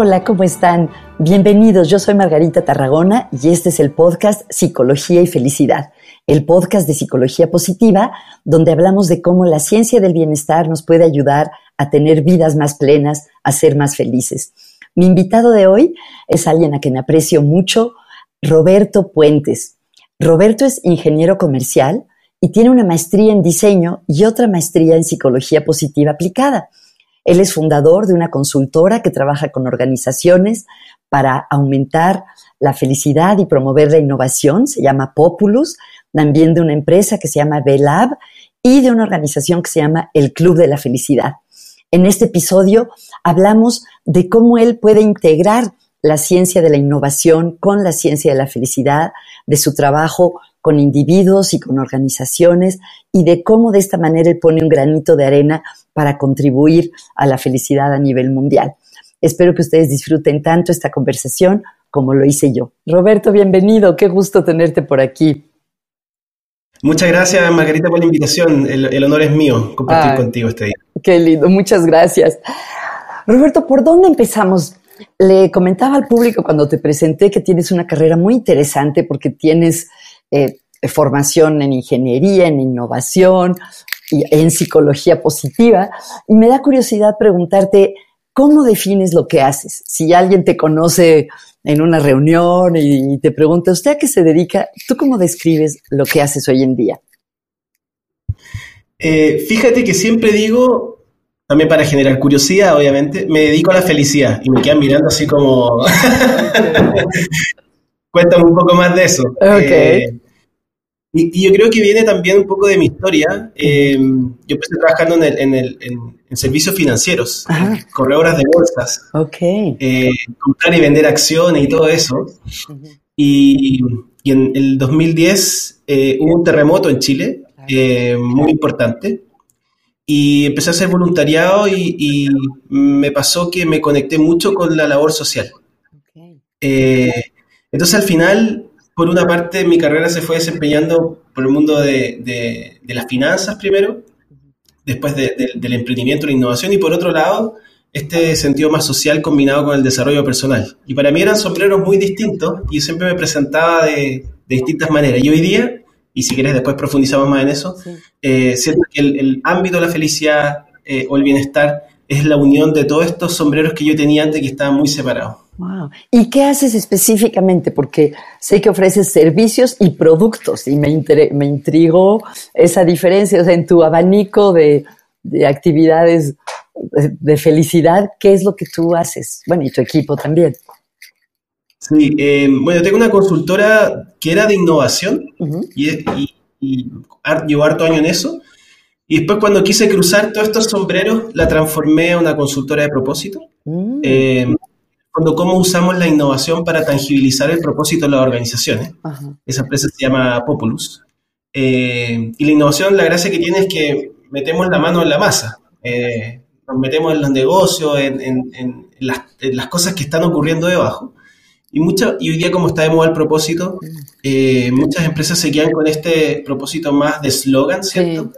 Hola, ¿cómo están? Bienvenidos, yo soy Margarita Tarragona y este es el podcast Psicología y Felicidad, el podcast de psicología positiva donde hablamos de cómo la ciencia del bienestar nos puede ayudar a tener vidas más plenas, a ser más felices. Mi invitado de hoy es alguien a quien aprecio mucho, Roberto Puentes. Roberto es ingeniero comercial y tiene una maestría en diseño y otra maestría en psicología positiva aplicada. Él es fundador de una consultora que trabaja con organizaciones para aumentar la felicidad y promover la innovación, se llama Populus, también de una empresa que se llama B-Lab y de una organización que se llama el Club de la Felicidad. En este episodio hablamos de cómo él puede integrar la ciencia de la innovación con la ciencia de la felicidad, de su trabajo con individuos y con organizaciones y de cómo de esta manera él pone un granito de arena para contribuir a la felicidad a nivel mundial. Espero que ustedes disfruten tanto esta conversación como lo hice yo. Roberto, bienvenido, qué gusto tenerte por aquí. Muchas gracias, Margarita, por la invitación. El, honor es mío compartir contigo este día. Qué lindo, muchas gracias. Roberto, ¿por dónde empezamos? Le comentaba al público cuando te presenté que tienes una carrera muy interesante porque tienes eh, formación en ingeniería, en innovación y en psicología positiva. Y me da curiosidad preguntarte, ¿cómo defines lo que haces? Si alguien te conoce en una reunión y te pregunta, ¿usted a qué se dedica? ¿Tú cómo describes lo que haces hoy en día? Eh, fíjate que siempre digo, también para generar curiosidad, obviamente, me dedico a la felicidad y me quedan mirando así como... Cuéntame un poco más de eso. Okay. Eh, y, yo creo que viene también un poco de mi historia. Em, yo empecé trabajando en, el, en, el, en, servicios financieros, corredoras de bolsas, okay. eh, comprar y vender acciones y todo eso. y, y, en el 2010 eh, hubo un terremoto en Chile, eh, muy importante. Y empecé a hacer voluntariado y, y, me pasó que me conecté mucho con la labor social. Entonces al final por una parte, mi carrera se fue desempeñando por el mundo de, las finanzas primero, después del emprendimiento la innovación, y por otro lado, este sentido más social combinado con el desarrollo personal. Y para mí eran sombreros muy distintos y siempre me presentaba de, distintas maneras. Y hoy día, y si quieres después profundizamos más en eso, eh, siento que el, ámbito de la felicidad eh, o el bienestar es la unión de todos estos sombreros que yo tenía antes que estaban muy separados. Wow. ¿Y qué haces específicamente? Porque sé que ofreces servicios y productos y me, me intrigó esa diferencia. O sea, en tu abanico de, actividades de, felicidad, ¿qué es lo que tú haces? Bueno, y tu equipo también. Sí, eh, bueno, tengo una consultora que era de innovación y, y, y, llevo harto año en eso. Y después cuando quise cruzar todos estos sombreros, la transformé a una consultora de propósito. Eh, cuando cómo usamos la innovación para tangibilizar el propósito de las organizaciones. Esa empresa se llama Populus. Eh, y la innovación, la gracia que tiene es que metemos la mano en la masa. Eh, nos metemos en los negocios, en, las, cosas que están ocurriendo debajo. Y, mucha, y hoy día, como está de moda el propósito, eh, muchas empresas se quedan con este propósito más de slogan, ¿cierto?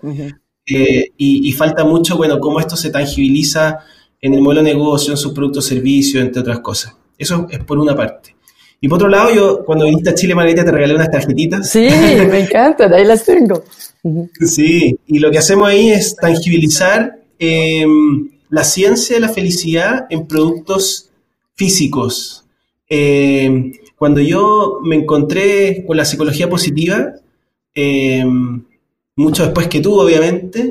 y, y, falta mucho, bueno, cómo esto se tangibiliza en el modelo de negocio, en sus productos, servicios, entre otras cosas. Eso es por una parte. Y por otro lado, yo cuando viniste a Chile, Margarita, te regalé unas tarjetitas. Sí, me encantan, ahí las tengo. Sí, y lo que hacemos ahí es tangibilizar em, la ciencia de la felicidad en productos físicos. Em, cuando yo me encontré con la psicología positiva, em, mucho después que tú, obviamente,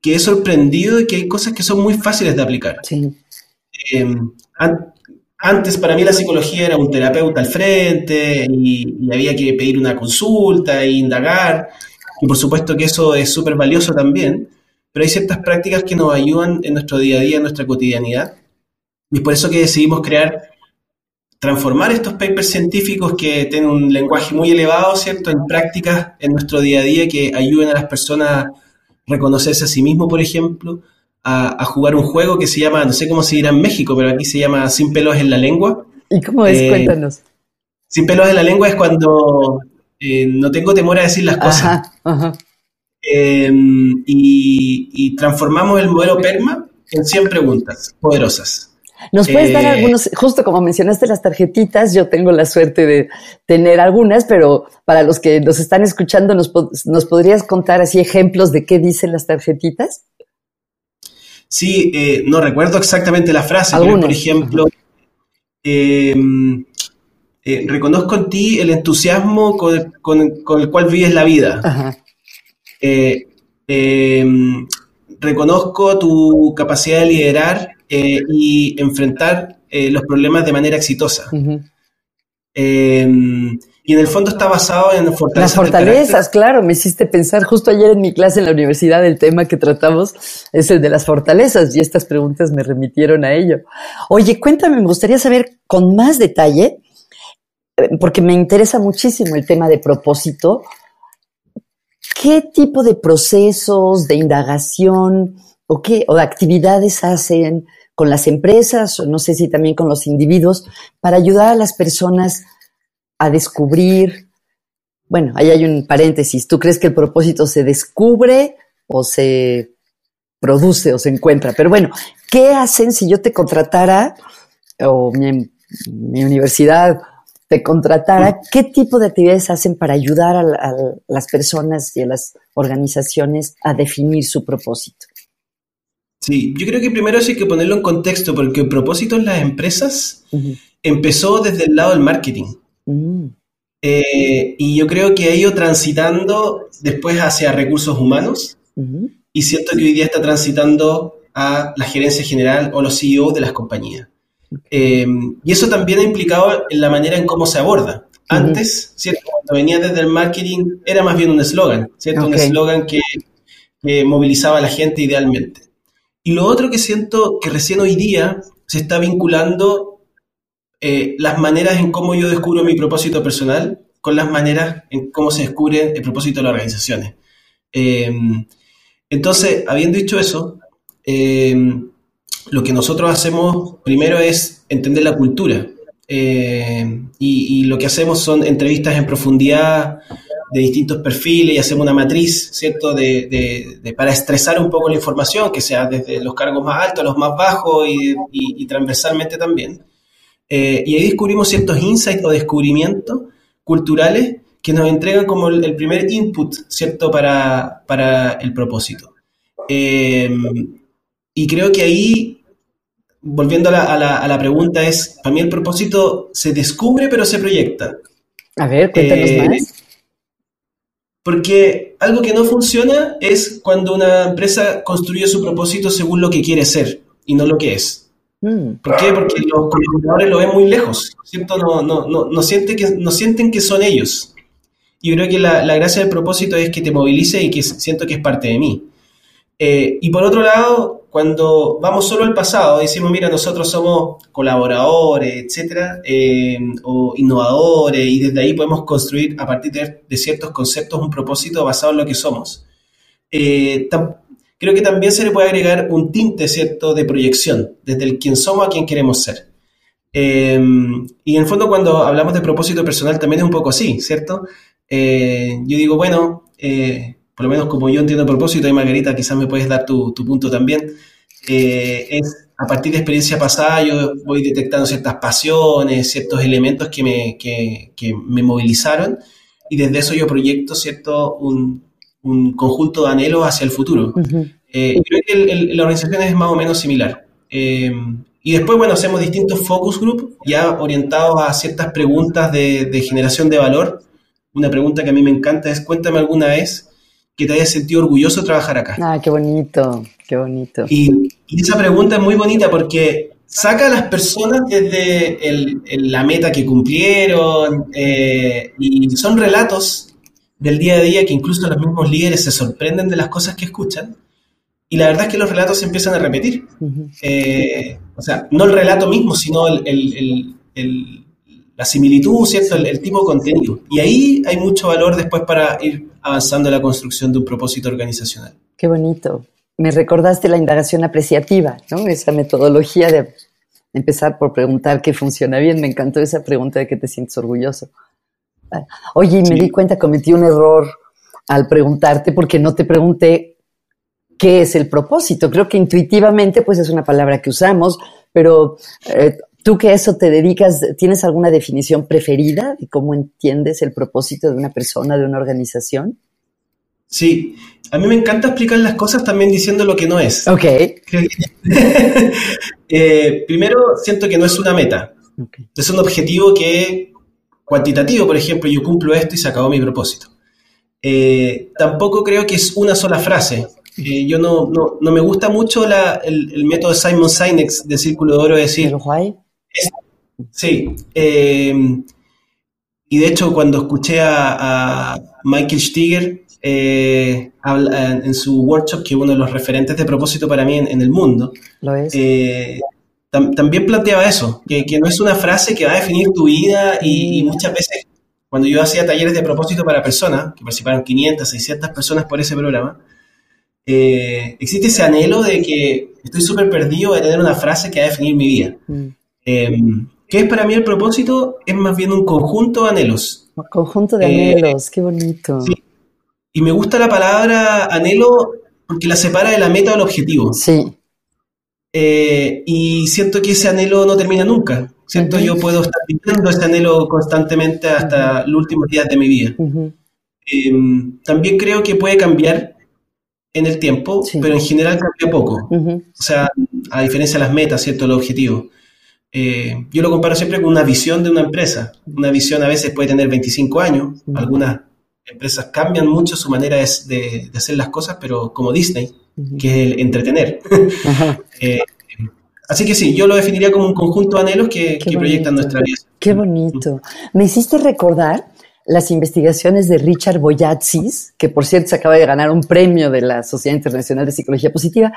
que he sorprendido de que hay cosas que son muy fáciles de aplicar. Eh, antes para mí la psicología era un terapeuta al frente y, había que pedir una consulta e indagar. Y por supuesto que eso es súper valioso también, pero hay ciertas prácticas que nos ayudan en nuestro día a día, en nuestra cotidianidad. Y es por eso que decidimos crear, transformar estos papers científicos que tienen un lenguaje muy elevado, ¿cierto?, en prácticas en nuestro día a día que ayuden a las personas reconocerse a sí mismo, por ejemplo, a, jugar un juego que se llama, no sé cómo se dirá en México, pero aquí se llama Sin pelos en la lengua. ¿Y cómo es? Eh, Cuéntanos. Sin pelos en la lengua es cuando eh, no tengo temor a decir las cosas. Em, y, transformamos el modelo PERMA en 100 preguntas poderosas. ¿Nos puedes dar Eh, algunos, justo como mencionaste las tarjetitas, yo tengo la suerte de tener algunas, pero para los que nos están escuchando, ¿nos, po- nos podrías contar así ejemplos de qué dicen las tarjetitas? Sí, eh, no recuerdo exactamente la frase, pero por ejemplo, eh, eh, reconozco en ti el entusiasmo con, con- con el cual vives la vida. Ajá. Eh, reconozco tu capacidad de liderar eh, y enfrentar eh, los problemas de manera exitosa. Eh, y en el fondo está basado en Las fortalezas del fortalezas, claro, me hiciste pensar justo ayer en mi clase en la universidad el tema que tratamos es el de las fortalezas y estas preguntas me remitieron a ello. Oye, cuéntame, me gustaría saber con más detalle, eh, porque me interesa muchísimo el tema de propósito, ¿qué tipo de procesos de indagación o qué o de actividades hacen con las empresas o no sé si también con los individuos para ayudar a las personas a descubrir bueno, ahí hay un paréntesis. ¿Tú crees que el propósito se descubre o se produce o se encuentra? Pero bueno, ¿qué hacen si yo te contratara o mi, mi universidad te contratara? ¿Qué tipo de actividades hacen para ayudar a las personas y a las organizaciones a definir su propósito? Sí, yo creo que primero sí hay que ponerlo en contexto, porque el propósito en las empresas empezó desde el lado del marketing. Mm, Eh, y yo creo que ha ido transitando después hacia recursos humanos y siento que hoy día está transitando a la gerencia general o los CEO de las compañías. Eh, y eso también ha implicado en la manera en cómo se aborda. Antes, ¿cierto? Cuando venía desde el marketing, era más bien un eslogan, ¿cierto? Un eslogan que, que movilizaba a la gente idealmente. Y lo otro que siento que recién hoy día se está vinculando eh, las maneras en cómo yo descubro mi propósito personal con las maneras en cómo se descubre el propósito de las organizaciones. Eh, entonces, habiendo dicho eso, eh, lo que nosotros hacemos primero es entender la cultura. Y, y lo que hacemos son entrevistas en profundidad de distintos perfiles y hacemos una matriz, ¿cierto?, de, de- de- para estresar un poco la información, que sea desde los cargos más altos a los más bajos y, y- y transversalmente también. Eh, y ahí descubrimos ciertos insights o descubrimientos culturales que nos entregan como el, el primer input, ¿cierto?, para, para el propósito. Eh, y creo que ahí, volviendo a la, a la- a la pregunta, es, para mí el propósito se descubre pero se proyecta. A ver, cuéntanos Eh, más. Porque algo que no funciona es cuando una empresa construye su propósito según lo que quiere ser y no lo que es. Mm, ¿Por qué? Porque los colaboradores lo ven muy lejos, ¿cierto? No, no, no, no, sienten, que, no sienten que son ellos. Yo creo que la, la gracia del propósito es que te movilice y que siento que es parte de mí. Eh, y por otro lado, cuando vamos solo al pasado, decimos, mira, nosotros somos colaboradores, etcétera, eh, o innovadores, y desde ahí podemos construir a partir de, ciertos conceptos un propósito basado en lo que somos. Eh, creo que también se le puede agregar un tinte, ¿cierto?, de proyección, desde el quién somos a quién queremos ser. Y en el fondo cuando hablamos de propósito personal también es un poco así, ¿cierto? Yo digo, bueno, por lo menos como yo entiendo el propósito, y Margarita quizás me puedes dar tu, tu punto también, eh, es a partir de experiencia pasada yo voy detectando ciertas pasiones, ciertos elementos que me, que, que me movilizaron y desde eso yo proyecto, ¿cierto?, un, un conjunto de anhelos hacia el futuro. ujú. Eh, y creo que el- el- la organización es más o menos similar. Eh, y después, bueno, hacemos distintos focus group ya orientados a ciertas preguntas de, de generación de valor. Una pregunta que a mí me encanta es, cuéntame alguna vez que te hayas sentido orgulloso de trabajar acá. Ah, qué bonito, qué bonito. Y, y esa pregunta es muy bonita porque saca a las personas desde el- el- la meta que cumplieron eh, y son relatos del día a día que incluso los mismos líderes se sorprenden de las cosas que escuchan. Y la verdad es que los relatos se empiezan a repetir. Eh, o sea, no el relato mismo, sino el- el- la similitud, ¿cierto? El, el tipo de contenido. Y ahí hay mucho valor después para ir avanzando en la construcción de un propósito organizacional. Qué bonito. Me recordaste la indagación apreciativa, ¿no? Esa metodología de empezar por preguntar qué funciona bien. Me encantó esa pregunta de que te sientes orgulloso. Oye, y me Sí. di cuenta, cometí un error al preguntarte porque no te pregunté qué es el propósito. Creo que intuitivamente, pues es una palabra que usamos, pero eh, tú que eso te dedicas, ¿tienes alguna definición preferida de cómo entiendes el propósito de una persona, de una organización? Sí, a mí me encanta explicar las cosas también diciendo lo que no es. Ok. Eh, primero, siento que no es una meta. Es un objetivo que cuantitativo, por ejemplo, yo cumplo esto y se acabó mi propósito. Eh, tampoco creo que es una sola frase. Eh, yo no, no, no, me gusta mucho la, el, el, método Simon Sinek de Círculo de Oro de decir... Sí. y de hecho, cuando escuché a, a Michael Stiger eh, habla, en su workshop, que es uno de los referentes de propósito para mí en, el mundo, eh, también planteaba eso, que, no es una frase que va a definir tu vida y, muchas veces cuando yo hacía talleres de propósito para personas, que participaron 500, 600 personas por ese programa, eh, existe ese anhelo de que estoy súper perdido de tener una frase que va a definir mi vida. Mm. Em, ¿Qué es para mí el propósito? Es más bien un conjunto de anhelos. Un conjunto de anhelos, qué bonito. Sí, y me gusta la palabra anhelo porque la separa de la meta o el objetivo. Sí. Eh, y siento que ese anhelo no termina nunca. Siento yo puedo estar viviendo ese anhelo constantemente hasta los últimos días de mi vida. Em, también creo que puede cambiar en el tiempo, pero en general cambia poco. O sea, a diferencia de las metas, ¿cierto? El objetivo. Eh, yo lo comparo siempre con una visión de una empresa. Una visión a veces puede tener 25 años, algunas empresas cambian mucho su manera de, hacer las cosas, pero como Disney, que es el entretener. Eh, así que sí, yo lo definiría como un conjunto de anhelos que, proyectan nuestra vida. Qué bonito. Me hiciste recordar las investigaciones de Richard Boyatzis, que por cierto se acaba de ganar un premio de la Sociedad Internacional de Psicología Positiva,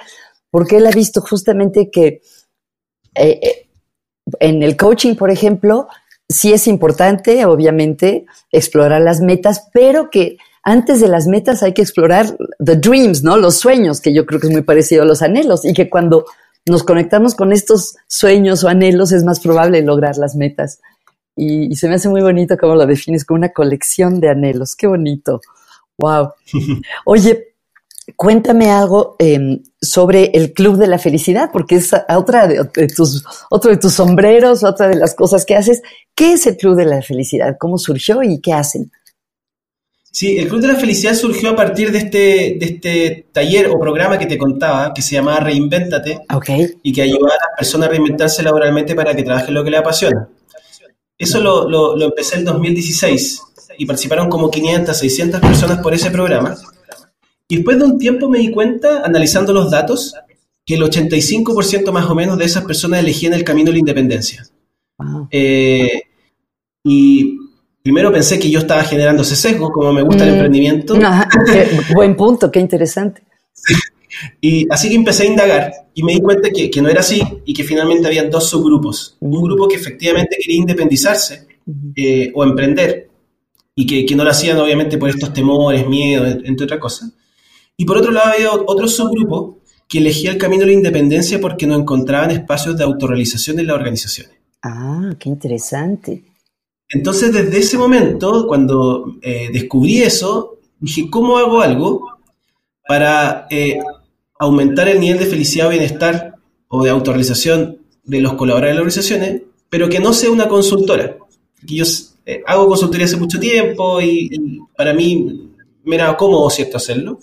porque él ha visto justamente que eh, eh, en el coaching, por ejemplo, sí es importante, obviamente, explorar las metas, pero que antes de las metas hay que explorar the dreams, ¿no? Los sueños, que yo creo que es muy parecido a los anhelos, y que cuando nos conectamos con estos sueños o anhelos es más probable lograr las metas. Y, se me hace muy bonito cómo lo defines, como una colección de anhelos. Qué bonito. Wow. Oye, Cuéntame algo em, sobre el Club de la Felicidad, porque es otra de, tus, otro de tus sombreros, otra de las cosas que haces. ¿Qué es el Club de la Felicidad? ¿Cómo surgió y qué hacen? Sí, el Club de la Felicidad surgió a partir de este, de este taller o programa que te contaba, que se llamaba Reinvéntate, y que ayuda a las personas a reinventarse laboralmente para que trabajen lo que les apasiona. Eso lo, lo, lo empecé en 2016 y participaron como 500, 600 personas por ese programa. Y después de un tiempo me di cuenta, analizando los datos, que el 85% más o menos de esas personas elegían el camino de la independencia. Eh, y primero pensé que yo estaba generando ese sesgo, como me gusta el mm. emprendimiento. buen punto, qué interesante. Y así que empecé a indagar y me di cuenta que, que, no era así y que finalmente había dos subgrupos. Un grupo que efectivamente quería independizarse eh, o emprender y que, que, no lo hacían obviamente por estos temores, miedos, entre otras cosas. Y por otro lado había otro subgrupo que elegía el camino de la independencia porque no encontraban espacios de autorrealización en las organizaciones. Ah, qué interesante. Entonces, desde ese momento, cuando eh, descubrí eso, dije, ¿cómo hago algo para eh, aumentar el nivel de felicidad o bienestar o de autorrealización de los colaboradores de las organizaciones, pero que no sea una consultora? yo eh, hago consultoría hace mucho tiempo y, y, para mí me era cómodo, ¿cierto?, hacerlo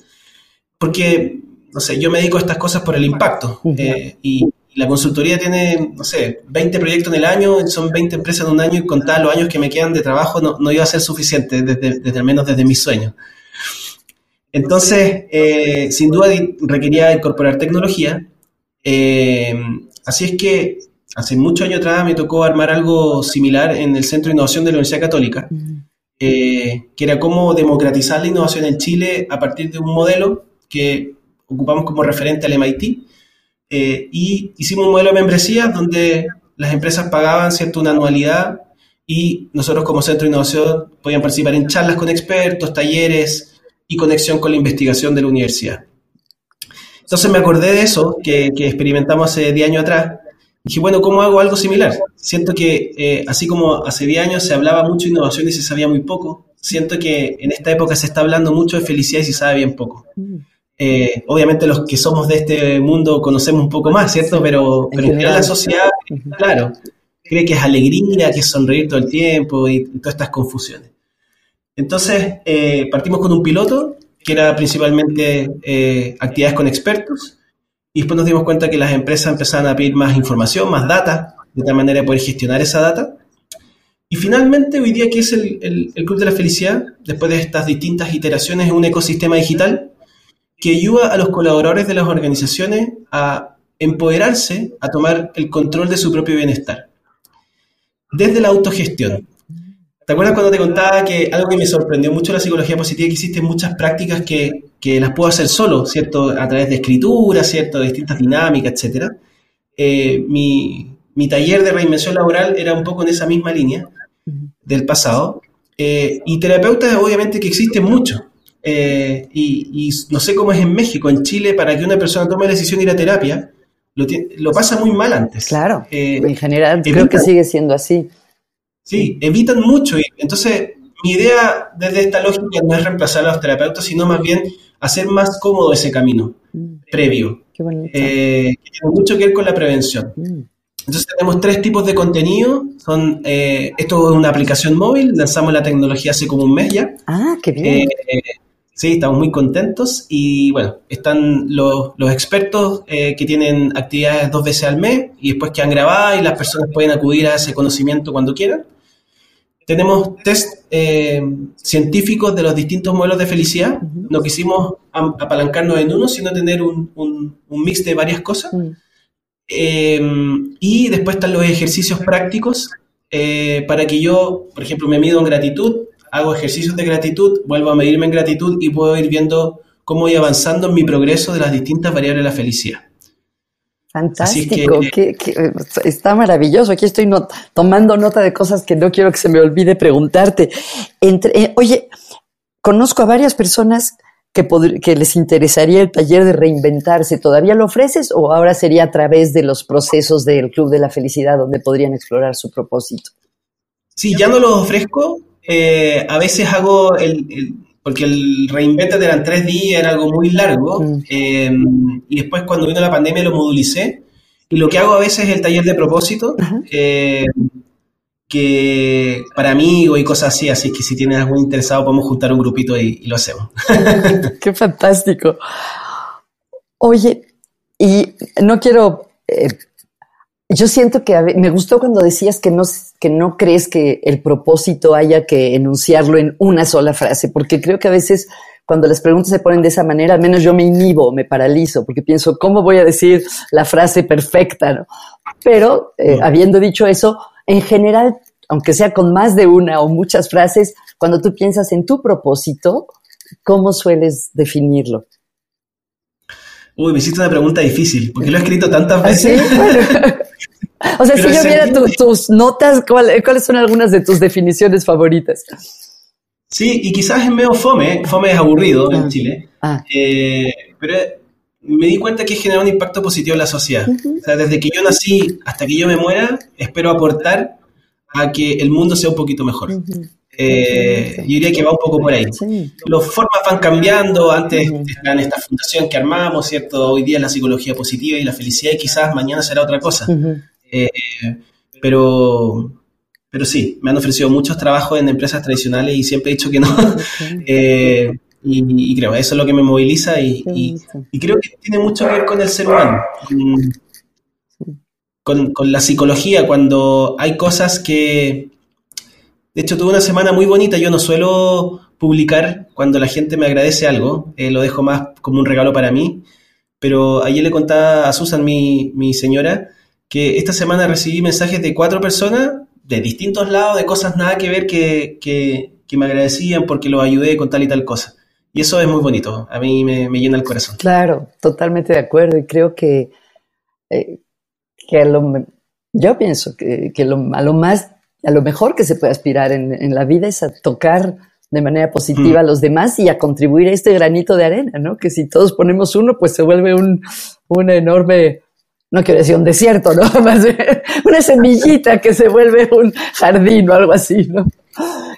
porque, no sé, yo me dedico a estas cosas por el impacto. Eh, y, la consultoría tiene, no sé, 20 proyectos en el año, son 20 empresas en un año y contar los años que me quedan de trabajo no, no iba a ser suficiente, desde, desde al menos desde mis sueños. Entonces, eh, sin duda requería incorporar tecnología. Eh, así es que hace muchos años atrás me tocó armar algo similar en el Centro de Innovación de la Universidad Católica, que era cómo democratizar la innovación en Chile a partir de un modelo que ocupamos como referente al MIT, eh, y hicimos un modelo de membresía donde las empresas pagaban cierto una anualidad y nosotros como centro de innovación podíamos participar en charlas con expertos, talleres y conexión con la investigación de la universidad. Entonces me acordé de eso que, experimentamos hace 10 años atrás. Dije, bueno, ¿cómo hago algo similar? Siento que eh, así como hace 10 años se hablaba mucho de innovación y se sabía muy poco, siento que en esta época se está hablando mucho de felicidad y se sabe bien poco. Eh, obviamente los que somos de este mundo conocemos un poco más, ¿cierto? Pero, en general la sociedad, claro, cree que es alegría, que es sonreír todo el tiempo y, todas estas confusiones. Entonces, eh, partimos con un piloto, que era principalmente eh, actividades con expertos, y después nos dimos cuenta que las empresas empezaban a pedir más información, más data, de tal manera de poder gestionar esa data. Y finalmente, hoy día, que es el, el Club de la Felicidad, después de estas distintas iteraciones en un ecosistema digital, que ayuda a los colaboradores de las organizaciones a empoderarse, a tomar el control de su propio bienestar. Desde la autogestión. ¿Te acuerdas cuando te contaba que algo que me sorprendió mucho la psicología positiva, que existen muchas prácticas que, que las puedo hacer solo, ¿cierto? A través de escritura, ¿cierto? De distintas dinámicas, etcétera. Eh, mi, mi, taller de reinvención laboral era un poco en esa misma línea del pasado. Eh, y terapeutas, obviamente, que existen muchos. Eh, y, no sé cómo es en México, en Chile, para que una persona tome la decisión de ir a terapia, lo, pasa muy mal antes. Claro, eh, en general creo que sigue siendo así. Sí, evitan mucho. Y entonces, mi idea desde esta lógica no es reemplazar a los terapeutas, sino más bien hacer más cómodo ese camino mm. previo. Qué bonito. Eh, que tiene mucho que ver con la prevención. Mm. Entonces tenemos tres tipos de contenido. Son, esto es una aplicación móvil, lanzamos la tecnología hace como un mes ya. Ah, qué bien. Sí, estamos muy contentos y bueno, están los, expertos eh, que tienen actividades dos veces al mes y después que han grabado y las personas pueden acudir a ese conocimiento cuando quieran. Tenemos test eh, científicos de los distintos modelos de felicidad. No quisimos apalancarnos en uno, sino tener un, un, mix de varias cosas. Mm. Em, y después están los ejercicios prácticos eh, para que yo, por ejemplo, me mido en gratitud, hago ejercicios de gratitud, vuelvo a medirme en gratitud y puedo ir viendo cómo voy avanzando en mi progreso de las distintas variables de la felicidad. Fantástico, está maravilloso. Aquí estoy tomando nota de cosas que no quiero que se me olvide preguntarte. Entre, eh, oye, conozco a varias personas que, que les interesaría el taller de reinventarse. ¿Todavía lo ofreces o ahora sería a través de los procesos del Club de la Felicidad donde podrían explorar su propósito? Sí, ya no lo ofrezco, eh, a veces hago el, porque el reinventate eran tres días, era algo muy largo, mm. eh, y después cuando vino la pandemia lo modulicé, y lo que hago a veces es el taller de propósito, eh, que para amigos y cosas así, así que si tienes algún interesado podemos juntar un grupito y, lo hacemos. Qué fantástico. Oye, y no quiero yo siento que me gustó cuando decías que no, que no crees que el propósito haya que enunciarlo en una sola frase, porque creo que a veces cuando las preguntas se ponen de esa manera, al menos yo me inhibo, me paralizo, porque pienso, ¿cómo voy a decir la frase perfecta? ¿no? Pero, eh, habiendo dicho eso, en general, aunque sea con más de una o muchas frases, cuando tú piensas en tu propósito, ¿cómo sueles definirlo? Uy, me hiciste una pregunta difícil, porque lo he escrito tantas ¿Ah, veces. O sea, si yo viera tus notas, ¿cuáles son algunas de tus definiciones favoritas? Sí, y quizás es medio fome, fome es aburrido en ah. Chile, ah. Eh, pero me di cuenta que genera un impacto positivo en la sociedad. O sea, desde que yo nací hasta que yo me muera, espero aportar a que el mundo sea un poquito mejor. Eh, yo diría que va un poco por ahí. Las formas van cambiando, antes en esta fundación que armamos, ¿cierto? Hoy día es la psicología positiva y la felicidad y quizás mañana será otra cosa. Eh, pero, pero sí, me han ofrecido muchos trabajos en empresas tradicionales y siempre he dicho que no. Eh, y, creo, eso es lo que me moviliza y, creo que tiene mucho que ver con el ser humano, con, la psicología, cuando hay cosas que... De hecho, tuve una semana muy bonita, yo no suelo publicar cuando la gente me agradece algo, eh, lo dejo más como un regalo para mí, pero ayer le contaba a Susan, mi, mi señora, que esta semana recibí mensajes de cuatro personas de distintos lados, de cosas nada que ver, que, que, me agradecían porque los ayudé con tal y tal cosa. Y eso es muy bonito, a mí me, llena el corazón. Claro, totalmente de acuerdo. Y creo que, eh, que lo, yo pienso que, que lo, a lo más, a lo mejor que se puede aspirar en, en la vida es a tocar de manera positiva a los demás y a contribuir a este granito de arena, ¿no? Que si todos ponemos uno, pues se vuelve un, una enorme no quiero decir un desierto, ¿no? una semillita que se vuelve un jardín o algo así, ¿no?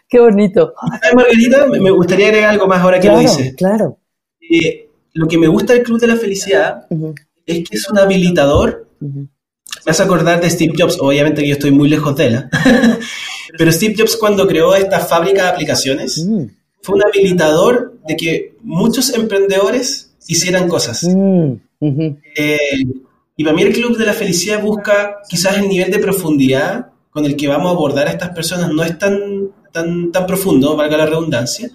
Qué bonito. Margarita, me gustaría agregar algo más ahora que lo dice. Claro. Eh, lo que me gusta del Club de la Felicidad es que es un habilitador. Me hace acordar de Steve Jobs, obviamente que yo estoy muy lejos de él, ¿eh? pero Steve Jobs cuando creó esta fábrica de aplicaciones mm. fue un habilitador de que muchos emprendedores hicieran cosas. Mm, eh, y para mí el Club de la Felicidad busca quizás el nivel de profundidad con el que vamos a abordar a estas personas no es tan tan, tan profundo, valga la redundancia,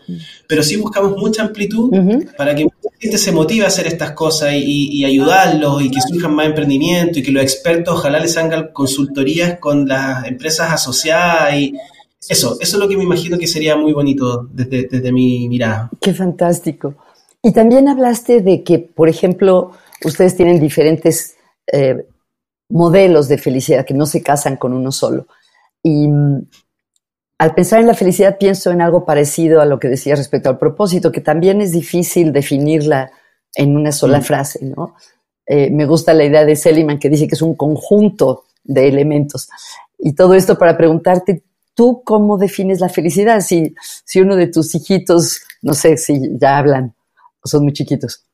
pero sí buscamos mucha amplitud para que mucha gente se motive a hacer estas cosas y, ayudarlos y que surjan más emprendimientos y que los expertos ojalá les hagan consultorías con las empresas asociadas y eso, eso es lo que me imagino que sería muy bonito desde, mi mirada. Qué fantástico. Y también hablaste de que, por ejemplo, ustedes tienen diferentes eh, modelos de felicidad que no se casan con uno solo. Y al pensar en la felicidad pienso en algo parecido a lo que decía respecto al propósito, que también es difícil definirla en una sola mm. frase, ¿no? Eh, me gusta la idea de Seliman que dice que es un conjunto de elementos. Y todo esto para preguntarte, ¿tú cómo defines la felicidad? Si, si uno de tus hijitos, no sé si ya hablan o son muy chiquitos,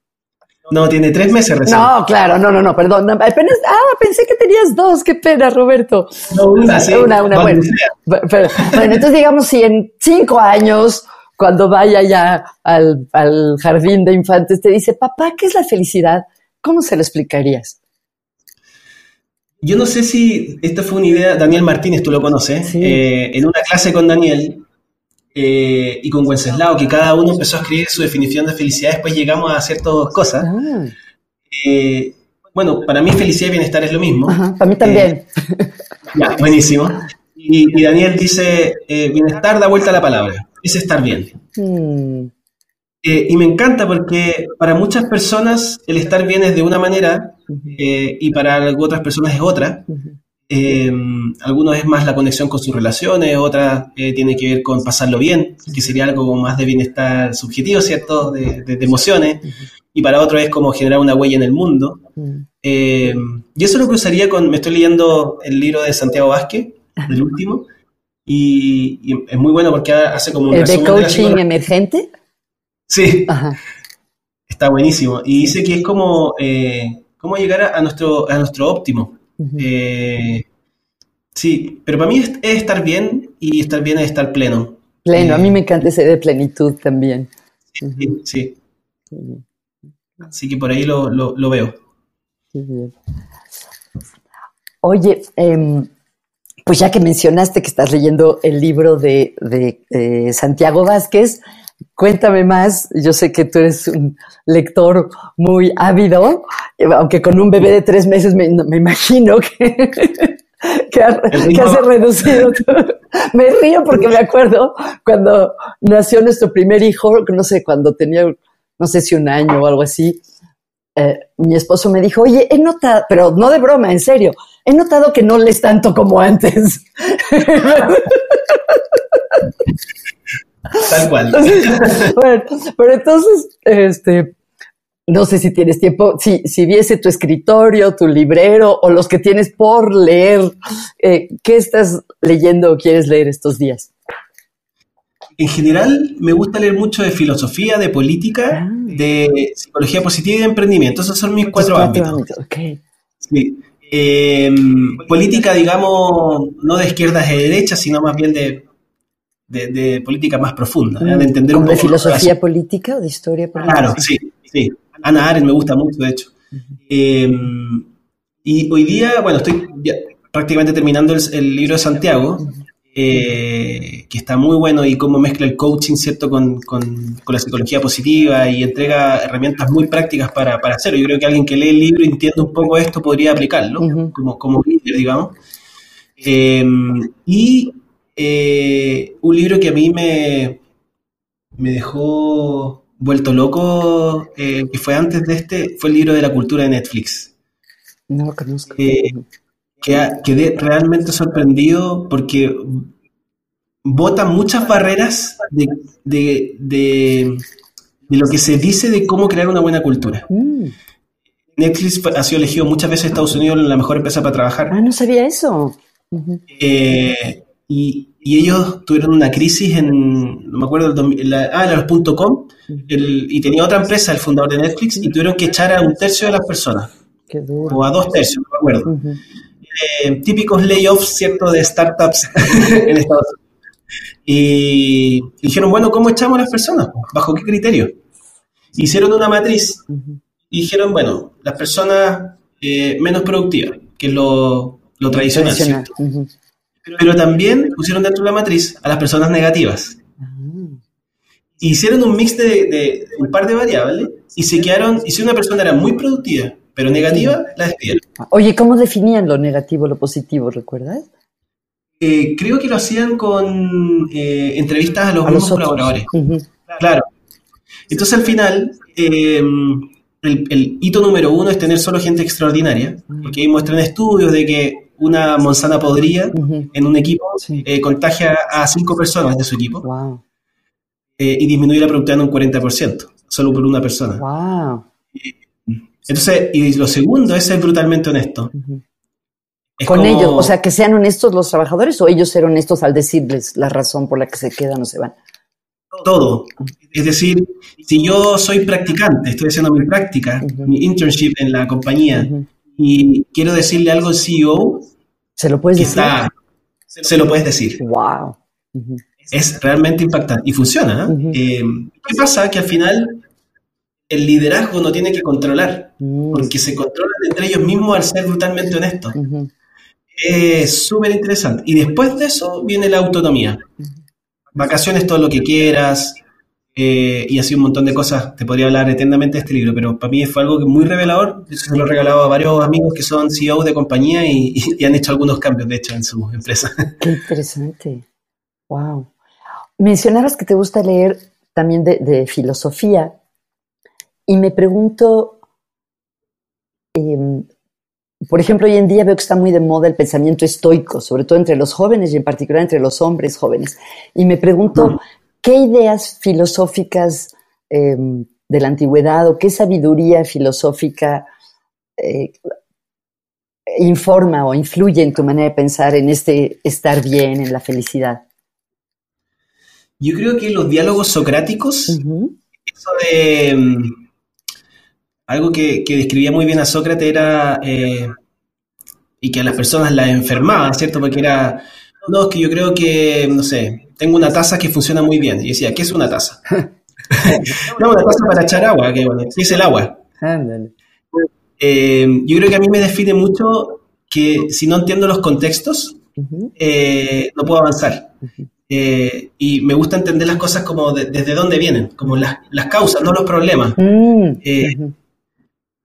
no, tiene tres meses recién. No, claro, no, no, no, perdón. Apenas, ah, pensé que tenías dos, qué pena, Roberto. No, una, sí. Una, una, bueno. bueno, entonces digamos, si en cinco años, cuando vaya ya al, al jardín de infantes, te dice, papá, ¿qué es la felicidad? ¿Cómo se lo explicarías? Yo no sé si esta fue una idea, Daniel Martínez, tú lo conoces, eh, en una clase con Daniel, eh, y con Wenceslao, que cada uno empezó a escribir su definición de felicidad, después llegamos a hacer todas cosas. Ah. Eh, bueno, para mí felicidad y bienestar es lo mismo. para mí también. Eh, ya, buenísimo. Y, Daniel dice, bienestar da vuelta a la palabra, es estar bien. Hmm. y me encanta porque para muchas personas el estar bien es de una manera y para otras personas es otra. Eh, algunos es más la conexión con sus relaciones, otra eh, tiene que ver con pasarlo bien, que sería algo más de bienestar subjetivo, ¿cierto? De, emociones. Y para otros es como generar una huella en el mundo. Eh, y eso lo cruzaría con, me estoy leyendo el libro de Santiago Vázquez, el último, y, es muy bueno porque hace como un... ¿El de coaching emergente? Sí. Está buenísimo. Y dice que es como, eh, cómo llegar a, nuestro, a nuestro óptimo. Eh, sí, pero para mí es, estar bien y estar bien es estar pleno. Pleno, a mí eh, me encanta ese de plenitud también. Sí, sí. Así que por ahí lo, veo. Oye, em, pues ya que mencionaste que estás leyendo el libro de, de Santiago Vázquez, Cuéntame más, yo sé que tú eres un lector muy ávido, aunque con un bebé de tres meses me, imagino que, que, has reducido. me río porque me acuerdo cuando nació nuestro primer hijo, no sé, cuando tenía, no sé si un año o algo así, eh, mi esposo me dijo, oye, he notado, pero no de broma, en serio, he notado que no lees tanto como antes. Tal cual. bueno, pero entonces, este, no sé si tienes tiempo, si, si viese tu escritorio, tu librero o los que tienes por leer, eh, ¿qué estás leyendo o quieres leer estos días? En general, me gusta leer mucho de filosofía, de política, ah. de psicología positiva y de emprendimiento. Esos son mis cuatro, ámbitos. Sí. Em, política, digamos, no de izquierdas y de derechas, sino más bien de de, política más profunda, ¿eh? de entender un poco de filosofía política o de historia política? Claro, sí, sí. Ana Arendt me gusta mucho, de hecho. Em, y hoy día, bueno, estoy prácticamente terminando el, libro de Santiago, eh, que está muy bueno y cómo mezcla el coaching, ¿cierto?, con, con, la psicología positiva y entrega herramientas muy prácticas para, para, hacerlo. Yo creo que alguien que lee el libro y entiende un poco esto podría aplicarlo, como, como líder, digamos. Em, y eh, un libro que a mí me, me dejó vuelto loco, eh, que fue antes de este, fue el libro de la cultura de Netflix. No conozco. Eh, que quedé realmente sorprendido porque bota muchas barreras de, de, lo que se dice de cómo crear una buena cultura. Mm. Netflix ha sido elegido muchas veces en Estados Unidos la mejor empresa para trabajar. Ah, no sabía eso. Y, ellos tuvieron una crisis en, no me acuerdo, la, ah, los .com, y tenía otra empresa, el fundador de Netflix, y tuvieron que echar a un tercio de las personas. O a dos tercios, no me acuerdo. Eh, típicos layoffs, ¿cierto?, de startups en Estados Unidos. Y dijeron, bueno, ¿cómo echamos a las personas? ¿Bajo qué criterio? Hicieron una matriz y dijeron, bueno, las personas eh, menos productivas, que es lo, tradicional, Pero también pusieron dentro de la matriz a las personas negativas. Ah. Hicieron un mix de, un par de variables y se quedaron, y si una persona era muy productiva, pero negativa, la despidieron. Oye, ¿cómo definían lo negativo, lo positivo, recuerdas? Eh, creo que lo hacían con eh, entrevistas a los mismos colaboradores. Claro. Entonces al final, em, el, hito número uno es tener solo gente extraordinaria, porque ahí muestran estudios de que una manzana podrida en un equipo eh, contagia a cinco personas de su equipo y disminuye la productividad en un 40%, solo por una persona. Wow. Entonces, y lo segundo es ser brutalmente honesto. Con ellos, o sea, que sean honestos los trabajadores o ellos ser honestos al decirles la razón por la que se quedan o se van. Todo. Es decir, si yo soy practicante, estoy haciendo mi práctica, mi internship en la compañía, y quiero decirle algo al CEO, ¿se lo puedes decir? se lo puedes decir. Wow. Es realmente impactante y funciona. ¿eh? Eh, ¿Qué pasa? Que al final el liderazgo no tiene que controlar, mm. porque se controlan entre ellos mismos al ser brutalmente honestos. Es súper interesante. Y después de eso viene la autonomía. Vacaciones, todo lo que quieras, eh, y así un montón de cosas. Te podría hablar eternamente de este libro, pero para mí fue algo muy revelador. se lo he regalado a varios amigos que son CEO de compañía y, han hecho algunos cambios, de hecho, en su empresa. Qué interesante. Wow. Mencionabas que te gusta leer también de filosofía. Y me pregunto, em, por ejemplo, hoy en día veo que está muy de moda el pensamiento estoico, sobre todo entre los jóvenes y en particular entre los hombres jóvenes. Y me pregunto, ¿qué ideas filosóficas em, de la antigüedad o qué sabiduría filosófica eh, informa o influye en tu manera de pensar en este estar bien, en la felicidad? Yo creo que los diálogos socráticos, eso de em, algo que, describía muy bien a Sócrates era, eh, y que a las personas las enfermaba, ¿cierto? Porque era, no, es que yo creo que, no sé, tengo una taza que funciona muy bien. Y decía, ¿qué es una taza? no, una taza para echar agua, que bueno, ¿qué es el agua? Eh, yo creo que a mí me define mucho que si no entiendo los contextos, eh, no puedo avanzar. y me gusta entender las cosas como desde dónde vienen, como las, causas, no los problemas. Mm,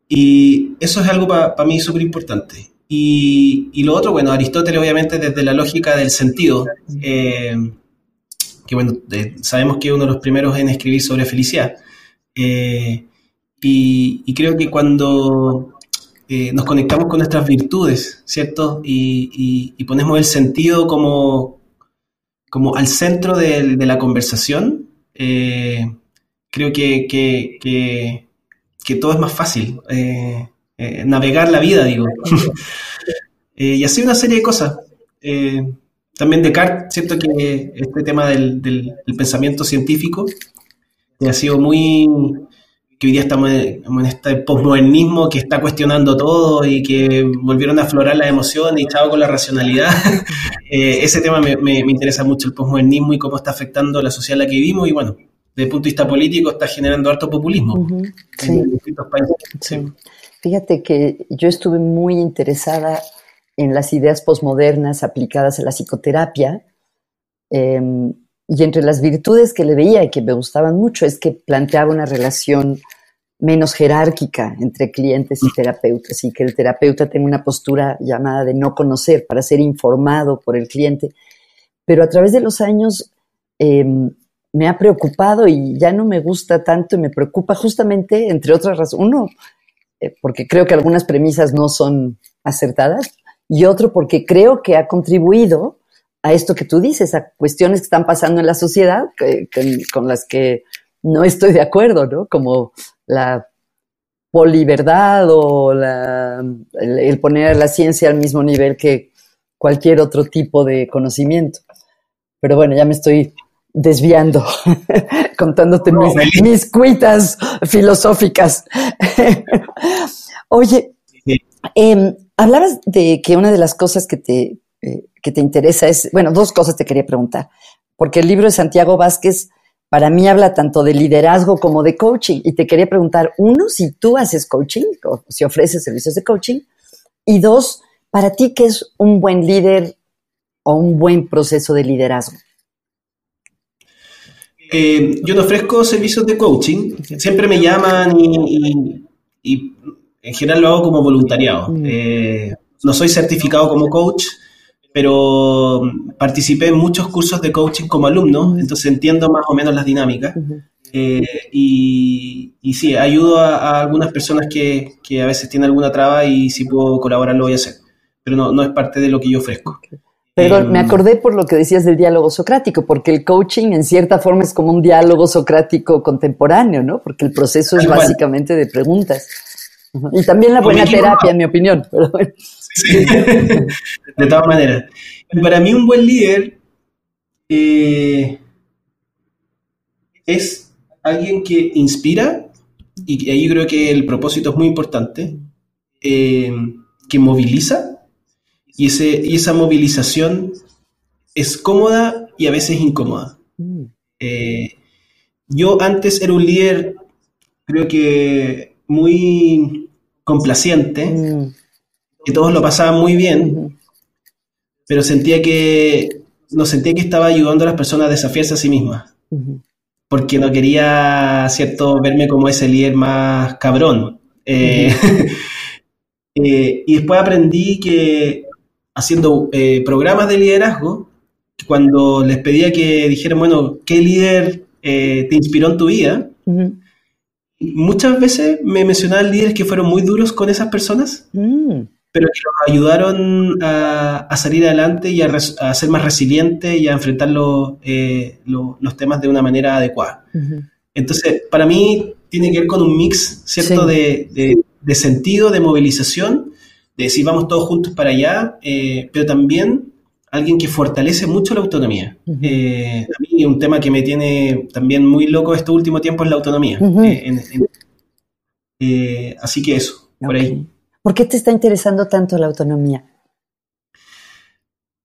y eso es algo para mí súper importante. Y, y, lo otro, bueno, Aristóteles obviamente desde la lógica del sentido, eh, que bueno, sabemos que es uno de los primeros en escribir sobre felicidad. Eh, y, creo que cuando eh, nos conectamos con nuestras virtudes, ¿cierto? Y, ponemos el sentido como, como al centro de, la conversación, creo que, que, que todo es más fácil. Eh, eh, navegar la vida, digo. Eh, y así una serie de cosas. También Descartes, siento que este tema del, pensamiento científico ha sido muy, que hoy día estamos en, este posmodernismo que está cuestionando todo y que volvieron a aflorar las emociones y estaba con la racionalidad. ese tema me, me, interesa mucho, el posmodernismo y cómo está afectando la sociedad en la que vivimos y bueno, desde el punto de vista político está generando harto populismo en distintos países. Fíjate que yo estuve muy interesada en las ideas posmodernas aplicadas a la psicoterapia. Em, y entre las virtudes que le veía y que me gustaban mucho es que planteaba una relación menos jerárquica entre clientes y terapeutas y que el terapeuta tenga una postura llamada de no conocer para ser informado por el cliente. Pero a través de los años em, me ha preocupado y ya no me gusta tanto y me preocupa justamente, entre otras razones, uno, eh, porque creo que algunas premisas no son acertadas y otro porque creo que ha contribuido a esto que tú dices, a cuestiones que están pasando en la sociedad con las que no estoy de acuerdo, ¿no? Como la poliverdad o el, poner la ciencia al mismo nivel que cualquier otro tipo de conocimiento. Pero bueno, ya me estoy desviando, contándote mis, cuitas filosóficas. Oye, em, hablabas de que una de las cosas que te, eh, que te interesa es, bueno, dos cosas te quería preguntar, porque el libro de Santiago Vázquez para mí habla tanto de liderazgo como de coaching. Y te quería preguntar, uno, si tú haces coaching o si ofreces servicios de coaching, y dos, para ti, ¿qué es un buen líder o un buen proceso de liderazgo? Eh, yo no ofrezco servicios de coaching, siempre me llaman y, en general lo hago como voluntariado. Mm. Eh, no soy certificado como coach, pero participé en muchos cursos de coaching como alumno, entonces entiendo más o menos las dinámicas. Eh, y, y, sí, ayudo a, algunas personas que, que, a veces tienen alguna traba y si puedo colaborar lo voy a hacer, pero no, no es parte de lo que yo ofrezco. Pero me em, acordé por lo que decías del diálogo socrático, porque el coaching en cierta forma es como un diálogo socrático contemporáneo, ¿no? Porque el proceso es básicamente de preguntas. Y también la buena terapia, en mi opinión. Sí, de todas maneras. Para mí un buen líder eh, es alguien que inspira, y ahí creo que el propósito es muy importante, eh, que moviliza y, ese, y esa movilización es cómoda y a veces incómoda. Mm. Eh, yo antes era un líder, creo que muy complaciente, mm. que todos lo pasaban muy bien, pero sentía que no sentía que estaba ayudando a las personas a desafiarse a sí mismas, porque no quería, cierto, verme como ese líder más cabrón. Eh, eh, y después aprendí que haciendo eh, programas de liderazgo, cuando les pedía que dijeran, bueno, ¿qué líder eh, te inspiró en tu vida? Muchas veces me mencionaban líderes que fueron muy duros con esas personas, mm. pero que los ayudaron a, salir adelante y a, ser más resilientes y a enfrentar eh, los temas de una manera adecuada. Entonces, para mí tiene que ver con un mix, ¿cierto?, de, de, sentido, de movilización de decir vamos todos juntos para allá, eh, pero también alguien que fortalece mucho la autonomía. Eh, a mí un tema que me tiene también muy loco este último tiempo es la autonomía. Eh, así que eso, por ahí. ¿Por qué te está interesando tanto la autonomía?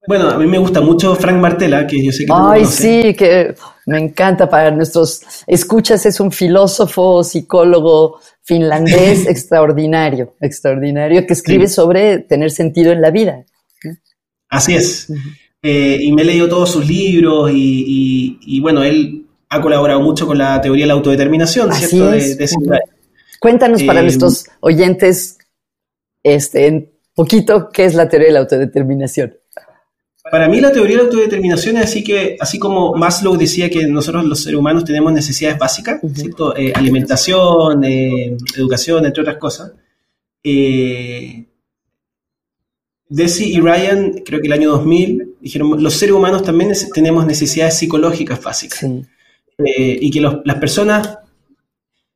Bueno, a mí me gusta mucho Frank Martela, que yo sé que Ay, sí, que me encanta para nuestros escuchas, es un filósofo, psicólogo finlandés extraordinario, extraordinario, que escribe sobre tener sentido en la vida. Así es. Eh, y me he leído todos sus libros y, bueno, él ha colaborado mucho con la teoría de la autodeterminación, ¿cierto? Cuéntanos para eh, nuestros oyentes este, en poquito qué es la teoría de la autodeterminación. Para mí la teoría de la autodeterminación es así que, así como Maslow decía que nosotros los seres humanos tenemos necesidades básicas, eh, alimentación, eh, educación, entre otras cosas. Eh, Desi y Ryan, creo que el año 2000, dijeron, los seres humanos también tenemos necesidades psicológicas básicas. y que las personas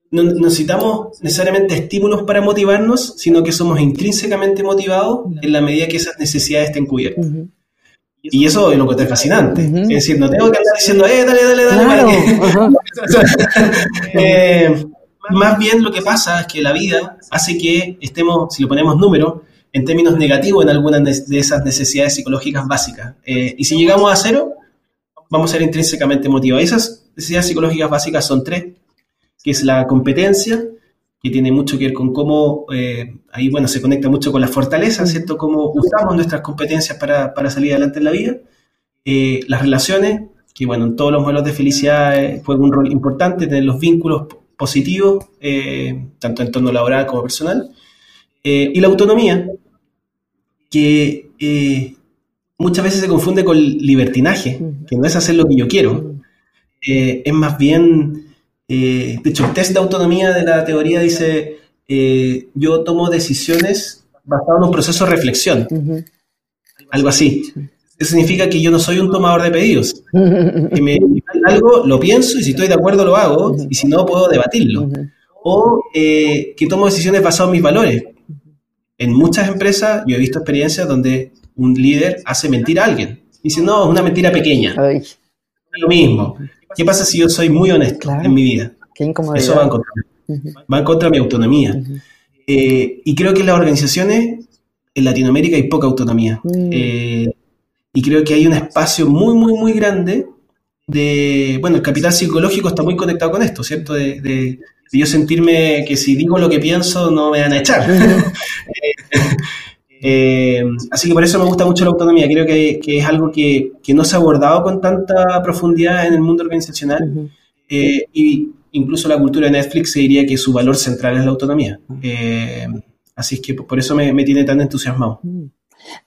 no necesitamos necesariamente estímulos para motivarnos, sino que somos intrínsecamente motivados en la medida que esas necesidades estén cubiertas. Y eso es lo que es fascinante. Es decir, no tengo que andar diciendo, eh, dale, dale, dale, eh, más bien lo que pasa es que la vida hace que estemos, si lo ponemos número, en términos negativos en algunas de esas necesidades psicológicas básicas. Eh, y si llegamos a cero, vamos a ser intrínsecamente motivados. Esas necesidades psicológicas básicas son tres, que es la competencia, que tiene mucho que ver con cómo, eh, ahí bueno, se conecta mucho con la fortaleza, ¿cierto? Cómo usamos nuestras competencias para, para salir adelante en la vida. Eh, las relaciones, que bueno, en todos los modelos de felicidad eh, juega un rol importante, tener los vínculos positivos, tanto en torno laboral como personal. y la autonomía, que muchas veces se confunde con libertinaje, que no es hacer lo que yo quiero, es más bien eh, de hecho, el test de autonomía de la teoría dice, eh, yo tomo decisiones basadas en un proceso de reflexión, algo así. Eso significa que yo no soy un tomador de pedidos. Que me algo, lo pienso y si estoy de acuerdo lo hago y si no puedo debatirlo. O eh, que tomo decisiones basadas en mis valores. En muchas empresas yo he visto experiencias donde un líder hace mentir a alguien dice, no, es una mentira pequeña. Es lo mismo. ¿Qué pasa si yo soy muy honesto en mi vida? Qué incomodidad. Eso va en contra, va en contra de mi autonomía. Eh, y creo que en las organizaciones en Latinoamérica hay poca autonomía. Mm. Eh, y creo que hay un espacio muy, muy, muy grande de, bueno, el capital psicológico está muy conectado con esto, ¿cierto? De, yo sentirme que si digo lo que pienso no me van a echar. Eh, así que por eso me gusta mucho la autonomía. Creo que, es algo que, no se ha abordado con tanta profundidad en el mundo organizacional. Eh, y incluso la cultura de Netflix se diría que su valor central es la autonomía. Eh, así es que por eso me, tiene tan entusiasmado.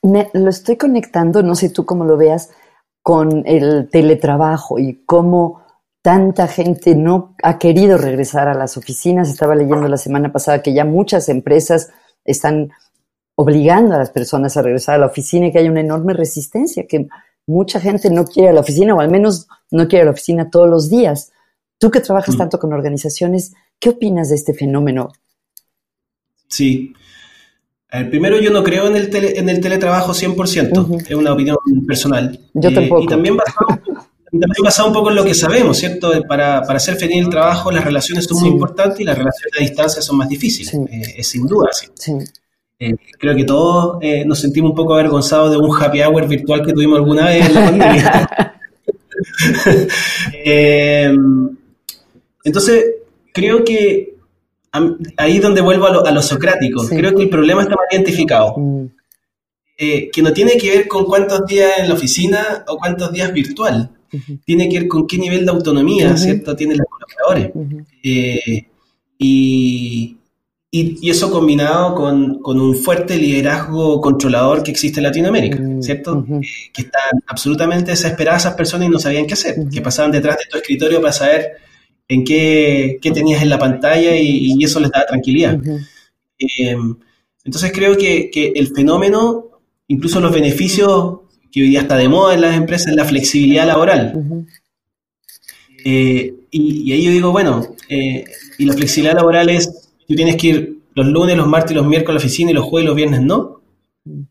lo estoy conectando, no sé tú cómo lo veas, con el teletrabajo y cómo tanta gente no ha querido regresar a las oficinas. Estaba leyendo la semana pasada que ya muchas empresas están obligando a las personas a regresar a la oficina y que hay una enorme resistencia, que mucha gente no quiere a la oficina o al menos no quiere a la oficina todos los días. Tú que trabajas mm. tanto con organizaciones, ¿qué opinas de este fenómeno? Sí. primero, yo no creo en el, en el teletrabajo 100%, es una opinión personal. Yo tampoco. Y también basado, un poco en lo que sabemos, ¿cierto? Para, para hacer feliz el trabajo, las relaciones son muy importantes y las relaciones a distancia son más difíciles, eh, es sin duda así. Sí. Eh, creo que todos eh, nos sentimos un poco avergonzados de un happy hour virtual que tuvimos alguna vez en la pandemia. Eh, entonces, creo que ahí es donde vuelvo a lo, socrático. Creo que el problema está mal identificado. Mm. que no tiene que ver con cuántos días en la oficina o cuántos días virtual. Tiene que ver con qué nivel de autonomía, ¿cierto? Tienen los colaboradores. y, y, eso combinado con, un fuerte liderazgo controlador que existe en Latinoamérica, ¿cierto? Eh, que están absolutamente desesperadas esas personas y no sabían qué hacer, que pasaban detrás de tu escritorio para saber en qué, tenías en la pantalla y, eso les daba tranquilidad. Eh, entonces creo que, el fenómeno, incluso los beneficios que hoy día está de moda en las empresas, la flexibilidad laboral. Eh, y, ahí yo digo, bueno, y la flexibilidad laboral es tú tienes que ir los lunes, los martes y los miércoles a la oficina y los jueves y los viernes no.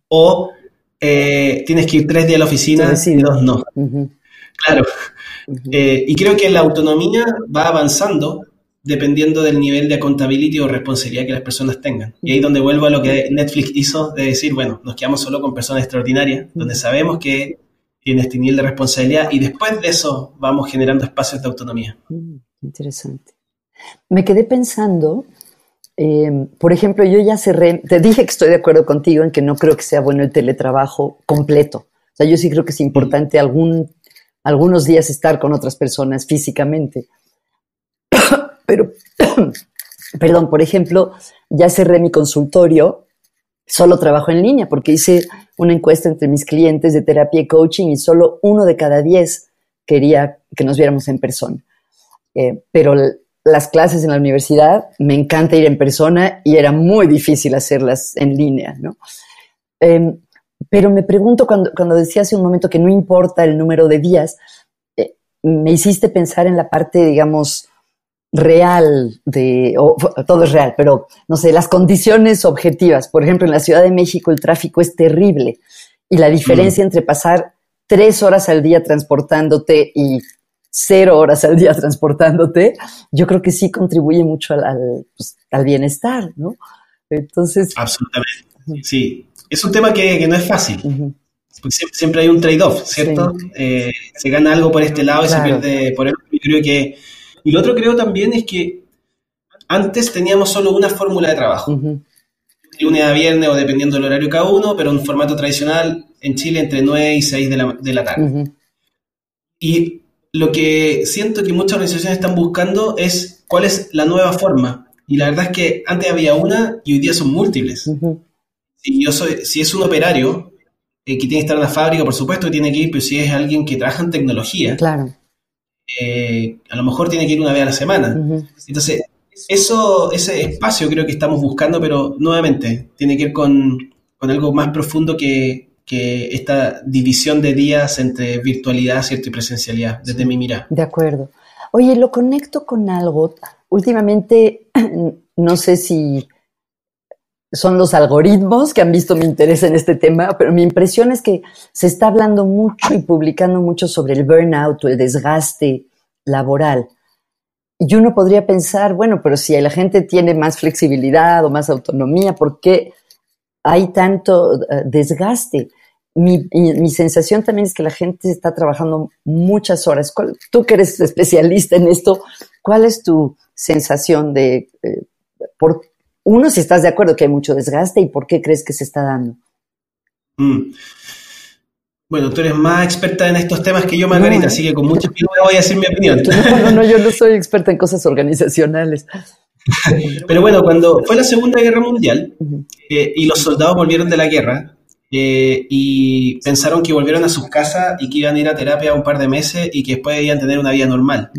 O eh, tienes que ir tres días a la oficina y dos no. Claro. Eh, y creo que la autonomía va avanzando dependiendo del nivel de accountability o responsabilidad que las personas tengan. Y ahí es donde vuelvo a lo que Netflix hizo de decir, bueno, nos quedamos solo con personas extraordinarias, donde sabemos que tiene este nivel de responsabilidad y después de eso vamos generando espacios de autonomía. Interesante. Me quedé pensando Em, por ejemplo, yo ya cerré, te dije que estoy de acuerdo contigo en que no creo que sea bueno el teletrabajo completo. O sea, yo sí creo que es importante algún, algunos días estar con otras personas físicamente. Pero, perdón, por ejemplo, ya cerré mi consultorio, solo trabajo en línea porque hice una encuesta entre mis clientes de terapia y coaching y solo uno de cada diez quería que nos viéramos en persona. Eh, pero las clases en la universidad, me encanta ir en persona y era muy difícil hacerlas en línea, ¿no? Em, pero me pregunto, cuando, cuando decía hace un momento que no importa el número de días, eh, me hiciste pensar en la parte, digamos, real de, todo es real, pero no sé, las condiciones objetivas. Por ejemplo, en la Ciudad de México el tráfico es terrible y la diferencia mm. entre pasar tres horas al día transportándote y cero horas al día transportándote, yo creo que sí contribuye mucho al, pues, bienestar, ¿no? Entonces... Absolutamente, sí. Es un tema que, no es fácil. Porque siempre, hay un trade-off, ¿cierto? Eh, se gana algo por este lado y se pierde por el otro. Y creo que... Y lo otro creo también es que antes teníamos solo una fórmula de trabajo. Lunes a viernes o dependiendo del horario cada uno, pero un formato tradicional en Chile entre 9 y 6 de la, de la tarde. Y lo que siento que muchas organizaciones están buscando es cuál es la nueva forma. Y la verdad es que antes había una y hoy día son múltiples. si, yo soy, si es un operario eh, que tiene que estar en la fábrica, por supuesto que tiene que ir, pero si es alguien que trabaja en tecnología, claro. Eh, a lo mejor tiene que ir una vez a la semana. Entonces, eso, ese espacio creo que estamos buscando, pero nuevamente tiene que ver con, con algo más profundo que, que esta división de días entre virtualidad ¿cierto? y presencialidad, desde mi mirada. De acuerdo. Oye, lo conecto con algo. Últimamente, no sé si son los algoritmos que han visto mi interés en este tema, pero mi impresión es que se está hablando mucho y publicando mucho sobre el burnout o el desgaste laboral. Y uno podría pensar, bueno, pero si la gente tiene más flexibilidad o más autonomía, ¿por qué hay tanto eh, desgaste? Mi, mi, sensación también es que la gente está trabajando muchas horas. Tú que eres especialista en esto, ¿cuál es tu sensación de eh, por uno, si estás de acuerdo que hay mucho desgaste y por qué crees que se está dando. Mm. Bueno, tú eres más experta en estos temas que yo, Margarita, así que con mucho cuidado voy a decir mi opinión. No, no, yo no soy experta en cosas organizacionales. Pero bueno, cuando fue la Segunda Guerra Mundial eh, y los soldados volvieron de la guerra eh, y pensaron que volvieron a sus casas y que iban a ir a terapia un par de meses y que después iban a tener una vida normal.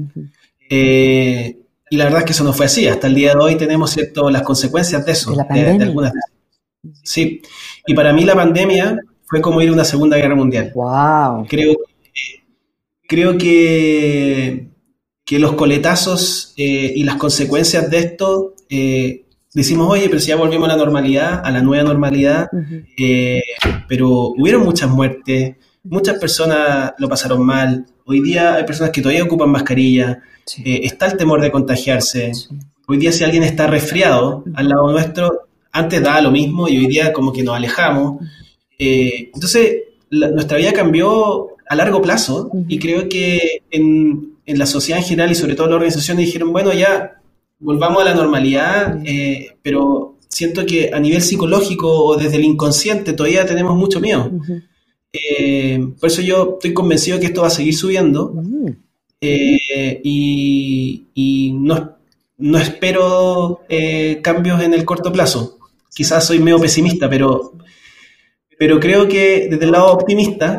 eh, y la verdad es que eso no fue así. Hasta el día de hoy tenemos cierto, las consecuencias de eso. De, de, algunas Sí. Y para mí la pandemia fue como ir a una Segunda Guerra Mundial. Wow. Creo, creo que, que los coletazos eh, y las consecuencias de esto, eh, decimos, oye, pero si ya volvimos a la normalidad, a la nueva normalidad, eh, pero hubieron muchas muertes, muchas personas lo pasaron mal. Hoy día hay personas que todavía ocupan mascarilla, eh, está el temor de contagiarse. Hoy día si alguien está resfriado al lado nuestro, antes daba lo mismo y hoy día como que nos alejamos. Eh, entonces, nuestra vida cambió a largo plazo y creo que en, en, la sociedad en general y sobre todo las organizaciones dijeron, bueno, ya volvamos a la normalidad, eh, pero siento que a nivel psicológico o desde el inconsciente todavía tenemos mucho miedo. Por eso yo estoy convencido que esto va a seguir subiendo. Eh, y, no, no, espero eh, cambios en el corto plazo. Quizás soy medio pesimista, pero, pero creo que desde el lado optimista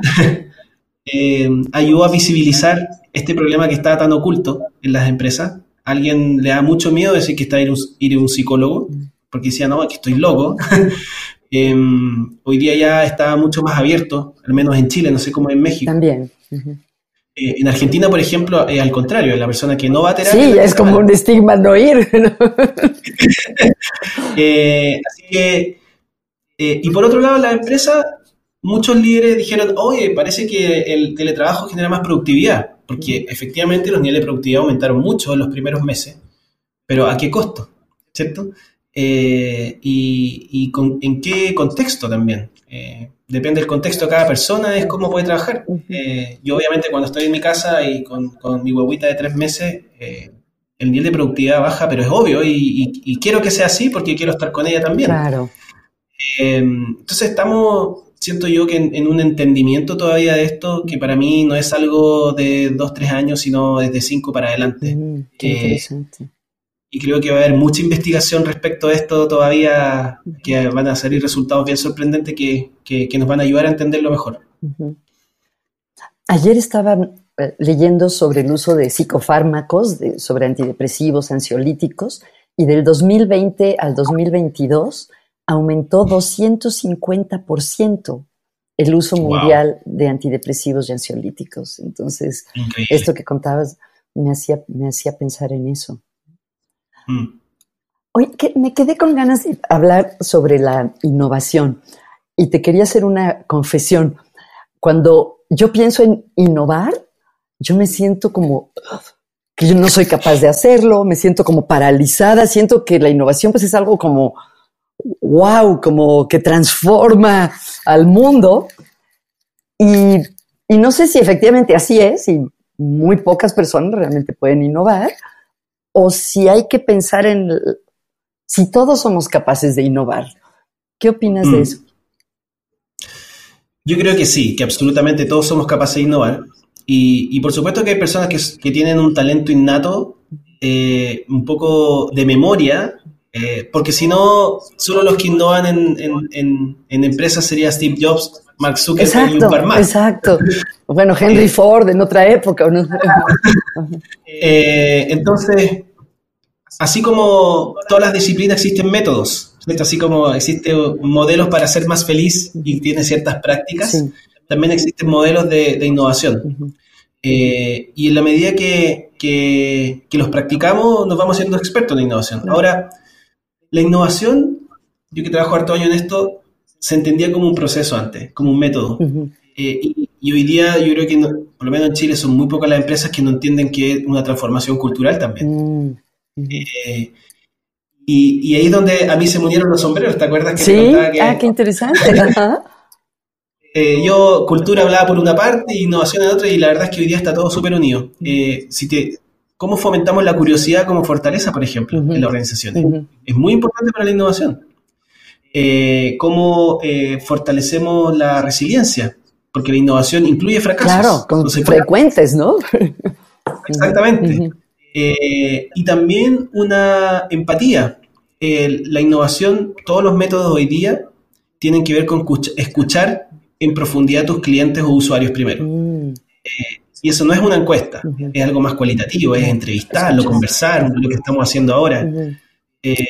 eh, ayudó a visibilizar este problema que está tan oculto en las empresas. alguien le da mucho miedo decir que está ir, un, ir a un psicólogo, porque decía, no, que estoy loco. Em, hoy día ya está mucho más abierto, al menos en Chile, no sé cómo en México. También. Eh, en Argentina, por ejemplo, eh, al contrario, la persona que no va a terapia. Sí, es como un estigma no ir. Eh, así que, y por otro lado, la empresa, muchos líderes dijeron, oye, parece que el teletrabajo genera más productividad, porque efectivamente los niveles de productividad aumentaron mucho en los primeros meses, pero ¿a qué costo? ¿Cierto? Y, en qué contexto también depende del contexto de cada persona, es cómo puede trabajar. Eh, yo obviamente cuando estoy en mi casa y con, mi huevita de tres meses, eh, el nivel de productividad baja, pero es obvio y, quiero que sea así porque quiero estar con ella también. Claro. Eh, entonces estamos, siento yo que en, un entendimiento todavía de esto, que para mí no es algo de dos, tres años, sino desde cinco para adelante. Mm, qué interesante y creo que va a haber mucha investigación respecto a esto todavía, que van a salir resultados bien sorprendentes que, que, nos van a ayudar a entenderlo mejor. Ayer estaba eh, leyendo sobre el uso de psicofármacos, de, sobre antidepresivos, ansiolíticos, y del 2020 al 2022 aumentó 250% el uso mundial de antidepresivos y ansiolíticos. Entonces, esto que contabas me hacía, me hacía pensar en eso. Mm. Oye, que me quedé con ganas de hablar sobre la innovación y te quería hacer una confesión. Cuando yo pienso en innovar, yo me siento como que yo no soy capaz de hacerlo, me siento como paralizada, siento que la innovación pues es algo como wow, como que transforma al mundo. Y, y no sé si efectivamente así es, y muy pocas personas realmente pueden innovar, o si hay que pensar en si todos somos capaces de innovar. ¿Qué opinas de mm. eso? Yo creo que sí, que absolutamente todos somos capaces de innovar. Y, por supuesto que hay personas que, tienen un talento innato, eh, un poco de memoria, eh, porque si no, solo los que innovan en, empresas sería Steve Jobs, Mark Zuckerberg y un par más. Exacto. Bueno, Henry Ford en otra época. ¿no? Eh, entonces, así como todas las disciplinas existen métodos, así como existen modelos para ser más feliz y tiene ciertas prácticas, también existen modelos de, innovación. Eh, y en la medida que, que, los practicamos, nos vamos siendo expertos en innovación. Ahora, la innovación yo que trabajo harto año en esto, se entendía como un proceso antes, como un método. Eh, y, hoy día yo creo que, por lo menos en Chile, son muy pocas las empresas que no entienden que es una transformación cultural también. Mm, eh, y, ahí es donde a mí se me unieron los sombreros, ¿te acuerdas que sí, que, ah, qué interesante. Eh, yo, cultura hablaba por una parte, innovación en otra, y la verdad es que hoy día está todo súper unido. si te, ¿Cómo fomentamos la curiosidad como fortaleza, por ejemplo, en la organización? Es muy importante para la innovación. ¿Cómo fortalecemos la resiliencia? porque la innovación incluye fracasos. Claro, con frecuentes, ¿no? Exactamente. Eh, y también una empatía. la innovación, todos los métodos hoy día tienen que ver con escuchar en profundidad a tus clientes o usuarios primero. Mm. Eh, y eso no es una encuesta, es algo más cualitativo, es entrevistarlo, conversar, lo que estamos haciendo ahora. Eh,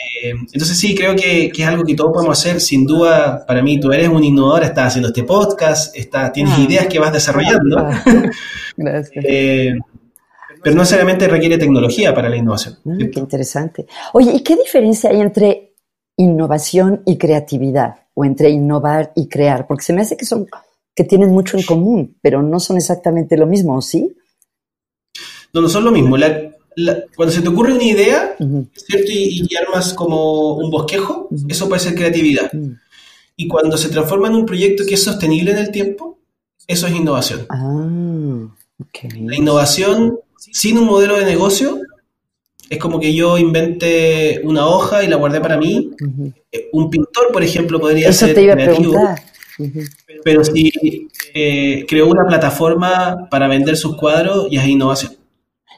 entonces sí, creo que, es algo que todos podemos hacer. Sin duda, para mí, tú eres un innovador, estás haciendo este podcast, está, tienes ah. ideas que vas desarrollando. Ah. Gracias. Eh, pero no necesariamente requiere tecnología para la innovación. Mm, qué interesante. Oye, ¿y qué diferencia hay entre innovación y creatividad? O entre innovar y crear? Porque se me hace que son que tienen mucho en común, pero no son exactamente lo mismo, ¿sí? No, no son lo mismo. La, cuando se te ocurre una idea, ¿cierto? Y, armas como un bosquejo, eso puede ser creatividad. Y cuando se transforma en un proyecto que es sostenible en el tiempo, eso es innovación. Ah, La innovación sin un modelo de negocio es como que yo invente una hoja y la guardé para mí. Eh, un pintor, por ejemplo, podría eso ser te iba a preguntar. Pero si eh, creó una plataforma para vender sus cuadros, ya es innovación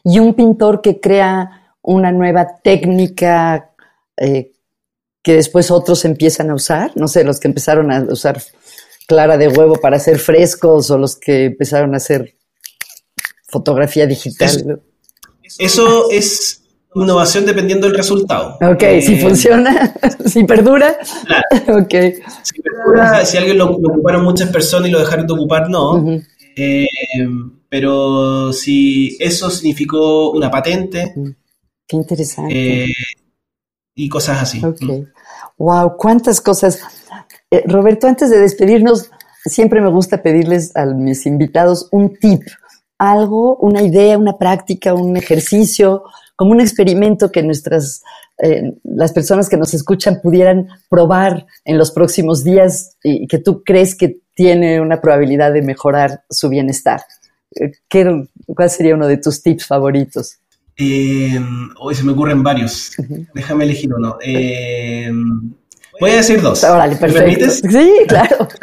y un pintor que crea una nueva técnica eh, que después otros empiezan a usar, no sé, los que empezaron a usar clara de huevo para hacer frescos o los que empezaron a hacer fotografía digital. Eso, es innovación dependiendo del resultado. Ok, si eh, funciona, si perdura. Claro. Okay. Si perdura, si alguien lo, ocuparon muchas personas y lo dejaron de ocupar, no. eh, pero si eso significó una patente. Mm, qué interesante. Eh, y cosas así. Wow, cuántas cosas. Roberto, antes de despedirnos, siempre me gusta pedirles a mis invitados un tip, algo, una idea, una práctica, un ejercicio, como un experimento que nuestras eh, las personas que nos escuchan pudieran probar en los próximos días y que tú crees que tiene una probabilidad de mejorar su bienestar. ¿Qué, ¿Cuál sería uno de tus tips favoritos? Eh, hoy se me ocurren varios. Déjame elegir uno. Eh, voy a decir dos. Órale, perfecto. Sí, claro.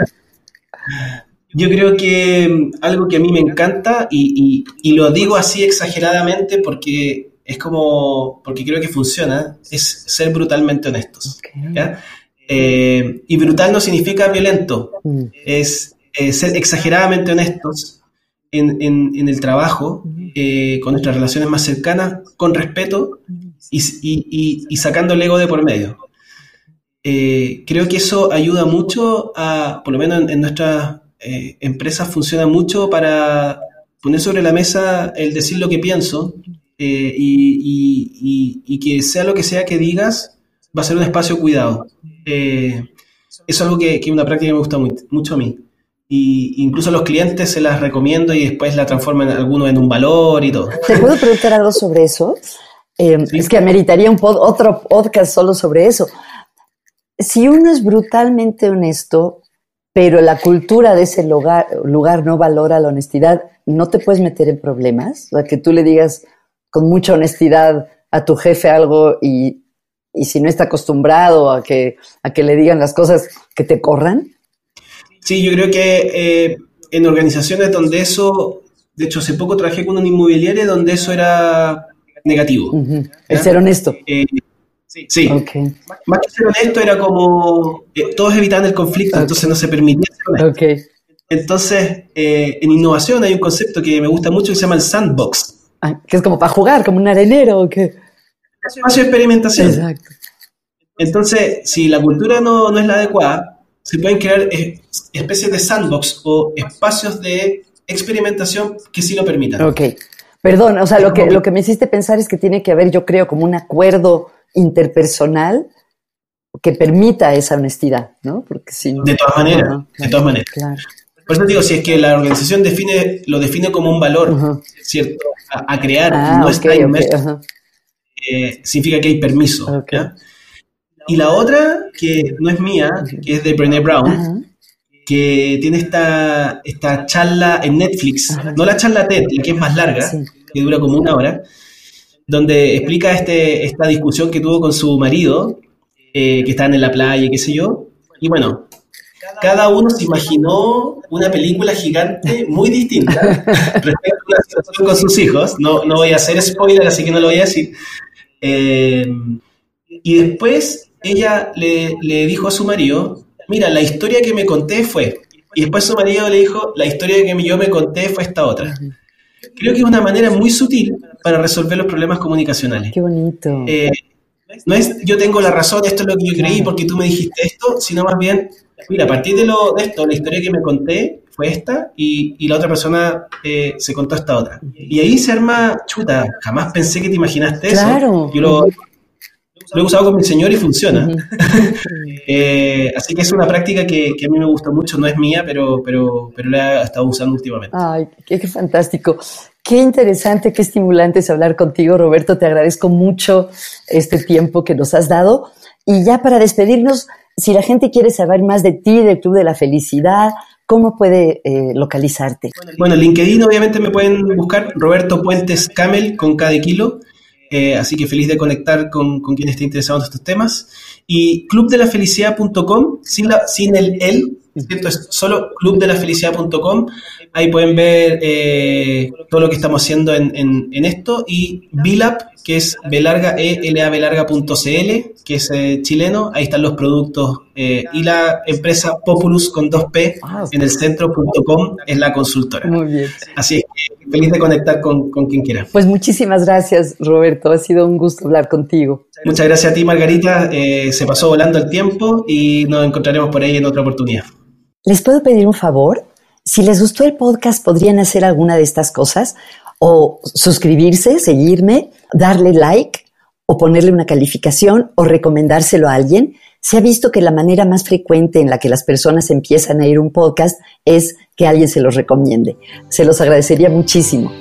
Yo creo que algo que a mí me encanta, y, lo digo así exageradamente porque es como, porque creo que funciona, es ser brutalmente honestos. Eh, y brutal no significa violento, mm. es ser exageradamente honestos en, el trabajo, eh, con nuestras relaciones más cercanas, con respeto y, sacando el ego de por medio. Eh, creo que eso ayuda mucho a, por lo menos en, nuestras eh, empresas funciona mucho para poner sobre la mesa el decir lo que pienso y, que sea lo que sea que digas, va a ser un espacio cuidado. eso es algo que, que una práctica que me gusta mucho a mí y incluso a los clientes se las recomiendo y después la transforman alguno en un valor y todo. ¿Te puedo preguntar algo sobre eso? Eh, es que ameritaría un otro podcast solo sobre eso. Si uno es brutalmente honesto, pero la cultura de ese lugar, lugar no valora la honestidad, ¿no te puedes meter en problemas? O sea, que tú le digas con mucha honestidad a tu jefe algo y, y si no está acostumbrado a que, a que le digan las cosas, que te corran. Sí, yo creo que eh, en organizaciones donde eso, de hecho hace poco trabajé con un inmobiliario donde eso era negativo. El ser honesto. Eh, sí. Más que ser honesto era como eh, todos evitaban el conflicto, entonces no se permitía ser honesto. Entonces, en innovación hay un concepto que me gusta mucho que se llama el sandbox. Ah, que es como para jugar, como un arenero o qué. Espacio de experimentación. Exacto. Entonces, si la cultura no, no es la adecuada, se pueden crear especies de sandbox o espacios de experimentación que sí lo permitan. Ok. Perdón, o sea, lo que, lo que me hiciste pensar es que tiene que haber, yo creo, como un acuerdo interpersonal que permita esa honestidad, ¿no? Porque si De todas maneras, de todas maneras. Por eso digo, si es que la organización define, lo define como un valor, ¿cierto? A, crear, ah, no está eh, significa que hay permiso. Y la otra, que no es mía, que es de Brené Brown, que tiene esta, esta charla en Netflix, no la charla TED, la que es más larga, que dura como una hora, donde explica este, esta discusión que tuvo con su marido, eh, que estaban en la playa qué sé yo. Y bueno, cada uno se imaginó una película gigante muy distinta respecto a la situación con sus hijos. No, no voy a hacer spoiler, así que no lo voy a decir. Eh, y después ella le, le, dijo a su marido, mira, la historia que me conté fue, y después su marido le dijo, la historia que yo me conté fue esta otra. Creo que es una manera muy sutil para resolver los problemas comunicacionales. Qué bonito. Eh, no es yo tengo la razón, esto es lo que yo creí porque tú me dijiste esto, sino más bien, mira, a partir de, lo, de esto, la historia que me conté fue esta y, y la otra persona eh, se contó esta otra. Y ahí se arma, chuta, jamás pensé que te imaginaste eso. Yo lo, lo he usado con mi señor y funciona. Eh, así que es una práctica que, que, a mí me gusta mucho, no es mía, pero, pero, pero la he estado usando últimamente. Ay, qué, qué fantástico. Qué interesante, qué estimulante es hablar contigo, Roberto. Te agradezco mucho este tiempo que nos has dado. Y ya para despedirnos, si la gente quiere saber más de ti, del Club de la Felicidad, ¿cómo puede eh, localizarte? Bueno, en LinkedIn obviamente me pueden buscar Roberto Puentes Camel con cada kilo. Eh, así que feliz de conectar con, con, quien esté interesado en estos temas. Y clubdelafelicidad.com, sin, sin el el, ¿cierto? Es solo clubdelafelicidad.com. Ahí pueden ver eh, todo lo que estamos haciendo en, en, esto. Y Bilap, que es belarga, e que es eh, chileno. Ahí están los productos. Eh, y la empresa Populus con 2P ah, en el centro.com es la consultora. Muy bien. Así es que feliz de conectar con, con quien quiera. Pues muchísimas gracias, Roberto. Ha sido un gusto hablar contigo. Muchas gracias a ti, Margarita. se pasó volando el tiempo y nos encontraremos por ahí en otra oportunidad. ¿Les puedo pedir un favor? Si les gustó el podcast, podrían hacer alguna de estas cosas o suscribirse, seguirme, darle like o ponerle una calificación o recomendárselo a alguien. Se ha visto que la manera más frecuente en la que las personas empiezan a ir un podcast es que alguien se los recomiende. Se los agradecería muchísimo.